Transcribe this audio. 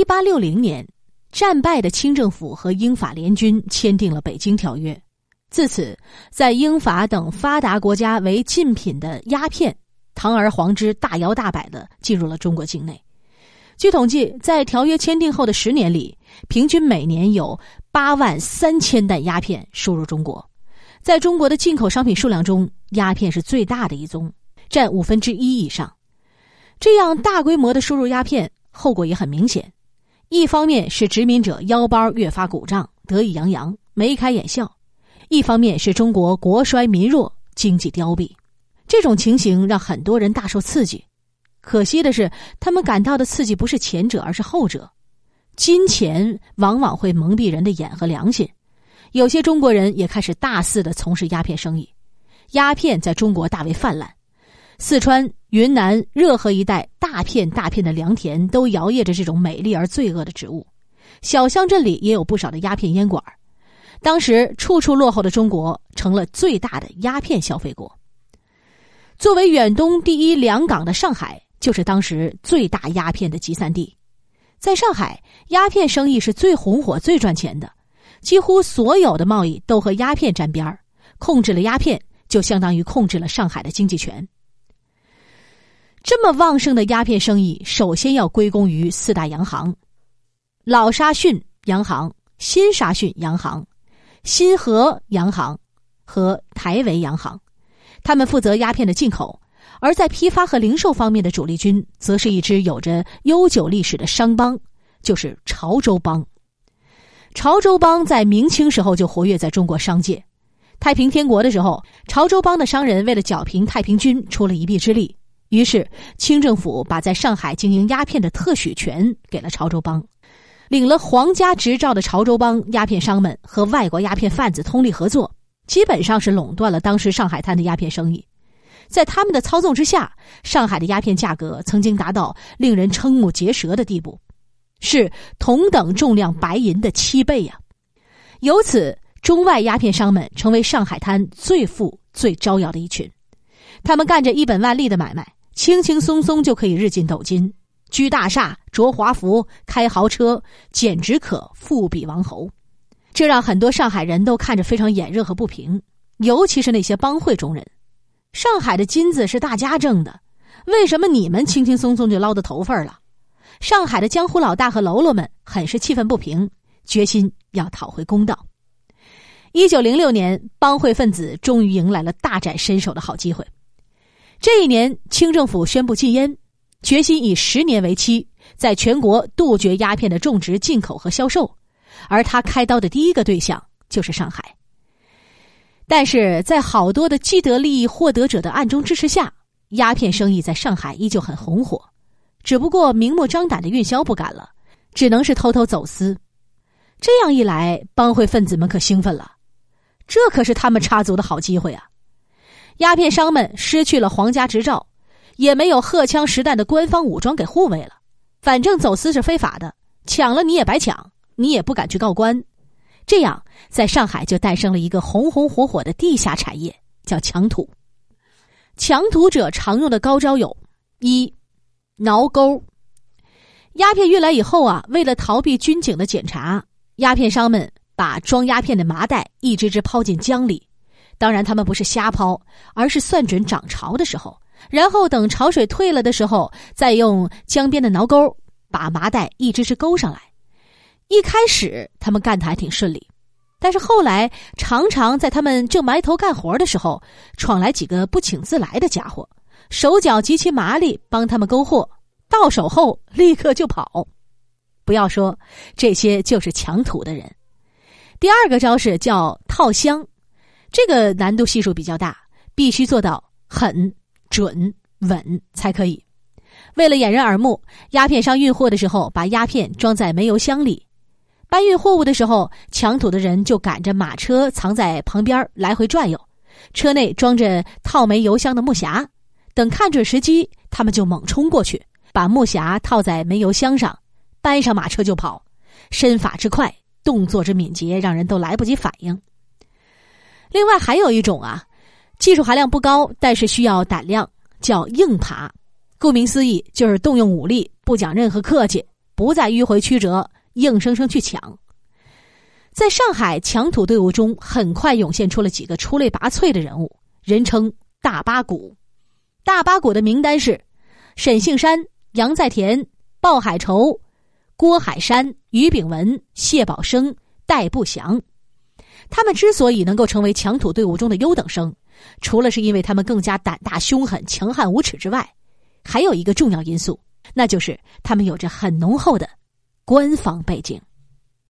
一八六零年，战败的清政府和英法联军签订了《北京条约》，自此，在英法等发达国家为禁品的鸦片，堂而皇之、大摇大摆的进入了中国境内。据统计，在条约签订后的十年里，平均每年有八万三千袋鸦片输入中国。在中国的进口商品数量中，鸦片是最大的一宗，占五分之一以上。这样大规模的输入鸦片，后果也很明显。一方面是殖民者腰包越发鼓胀，得意洋洋，眉开眼笑；一方面是中国国衰民弱，经济凋敝。这种情形让很多人大受刺激。可惜的是，他们感到的刺激不是前者，而是后者。金钱往往会蒙蔽人的眼和良心。有些中国人也开始大肆的从事鸦片生意，鸦片在中国大为泛滥，四川、云南、热河一带大片大片的良田都摇曳着这种美丽而罪恶的植物，小乡镇里也有不少的鸦片烟馆。当时处处落后的中国成了最大的鸦片消费国。作为远东第一良港的上海，就是当时最大鸦片的集散地。在上海，鸦片生意是最红火、最赚钱的。几乎所有的贸易都和鸦片沾边儿，控制了鸦片，就相当于控制了上海的经济权。这么旺盛的鸦片生意，首先要归功于四大洋行：老沙逊洋行、新沙逊洋行、新河洋行和台维洋行。他们负责鸦片的进口，而在批发和零售方面的主力军，则是一支有着悠久历史的商帮，就是潮州帮。潮州帮在明清时候就活跃在中国商界。太平天国的时候，潮州帮的商人为了剿平太平军，出了一臂之力。于是，清政府把在上海经营鸦片的特许权给了潮州帮。领了皇家执照的潮州帮鸦片商们和外国鸦片贩子通力合作，基本上是垄断了当时上海滩的鸦片生意。在他们的操纵之下，上海的鸦片价格曾经达到令人瞠目结舌的地步。是同等重量白银的七倍呀！由此，中外鸦片商们成为上海滩最富、最招摇的一群。他们干着一本万利的买卖，轻轻松松就可以日进斗金，居大厦、着华服、开豪车，简直可富比王侯。这让很多上海人都看着非常眼热和不平，尤其是那些帮会中人。上海的金子是大家挣的，为什么你们轻轻松松就捞到头份了？上海的江湖老大和喽啰们很是气愤不平，决心要讨回公道。一九零六年，帮会分子终于迎来了大展身手的好机会。这一年，清政府宣布禁烟，决心以十年为期，在全国杜绝鸦片的种植、进口和销售。而他开刀的第一个对象就是上海。但是在好多的既得利益获得者的暗中支持下，鸦片生意在上海依旧很红火。只不过明目张胆的运销不敢了，只能是偷偷走私。这样一来，帮会分子们可兴奋了，这可是他们插足的好机会啊！鸦片商们失去了皇家执照，也没有荷枪实弹的官方武装给护卫了。反正走私是非法的，抢了你也白抢，你也不敢去告官。这样，在上海就诞生了一个红红火火的地下产业，叫抢土。抢土者常用的高招有：一。挠钩，鸦片运来以后啊，为了逃避军警的检查，鸦片商们把装鸦片的麻袋一只只抛进江里。当然，他们不是瞎抛，而是算准涨潮的时候，然后等潮水退了的时候，再用江边的挠钩把麻袋一只只勾上来。一开始他们干的还挺顺利，但是后来常常在他们正埋头干活的时候，闯来几个不请自来的家伙。手脚极其麻利，帮他们勾货，到手后立刻就跑。不要说这些就是抢土的人。第二个招式叫套箱，这个难度系数比较大，必须做到狠、准、稳才可以。为了掩人耳目，鸦片商运货的时候把鸦片装在煤油箱里，搬运货物的时候，抢土的人就赶着马车藏在旁边来回转悠，车内装着套煤油箱的木匣。等看准时机，他们就猛冲过去，把木匣套在煤油箱上，搬上马车就跑。身法之快，动作之敏捷，让人都来不及反应。另外还有一种啊，技术含量不高，但是需要胆量，叫硬爬。顾名思义，就是动用武力，不讲任何客气，不再迂回曲折，硬生生去抢。在上海抢土队伍中，很快涌现出了几个出类拔萃的人物，人称“大八股”。大八股的名单是：沈杏山、杨在田、鲍海仇、郭海山、于炳文、谢宝生、戴不祥。他们之所以能够成为强土队伍中的优等生，除了是因为他们更加胆大凶狠、强悍无耻之外，还有一个重要因素，那就是他们有着很浓厚的官方背景。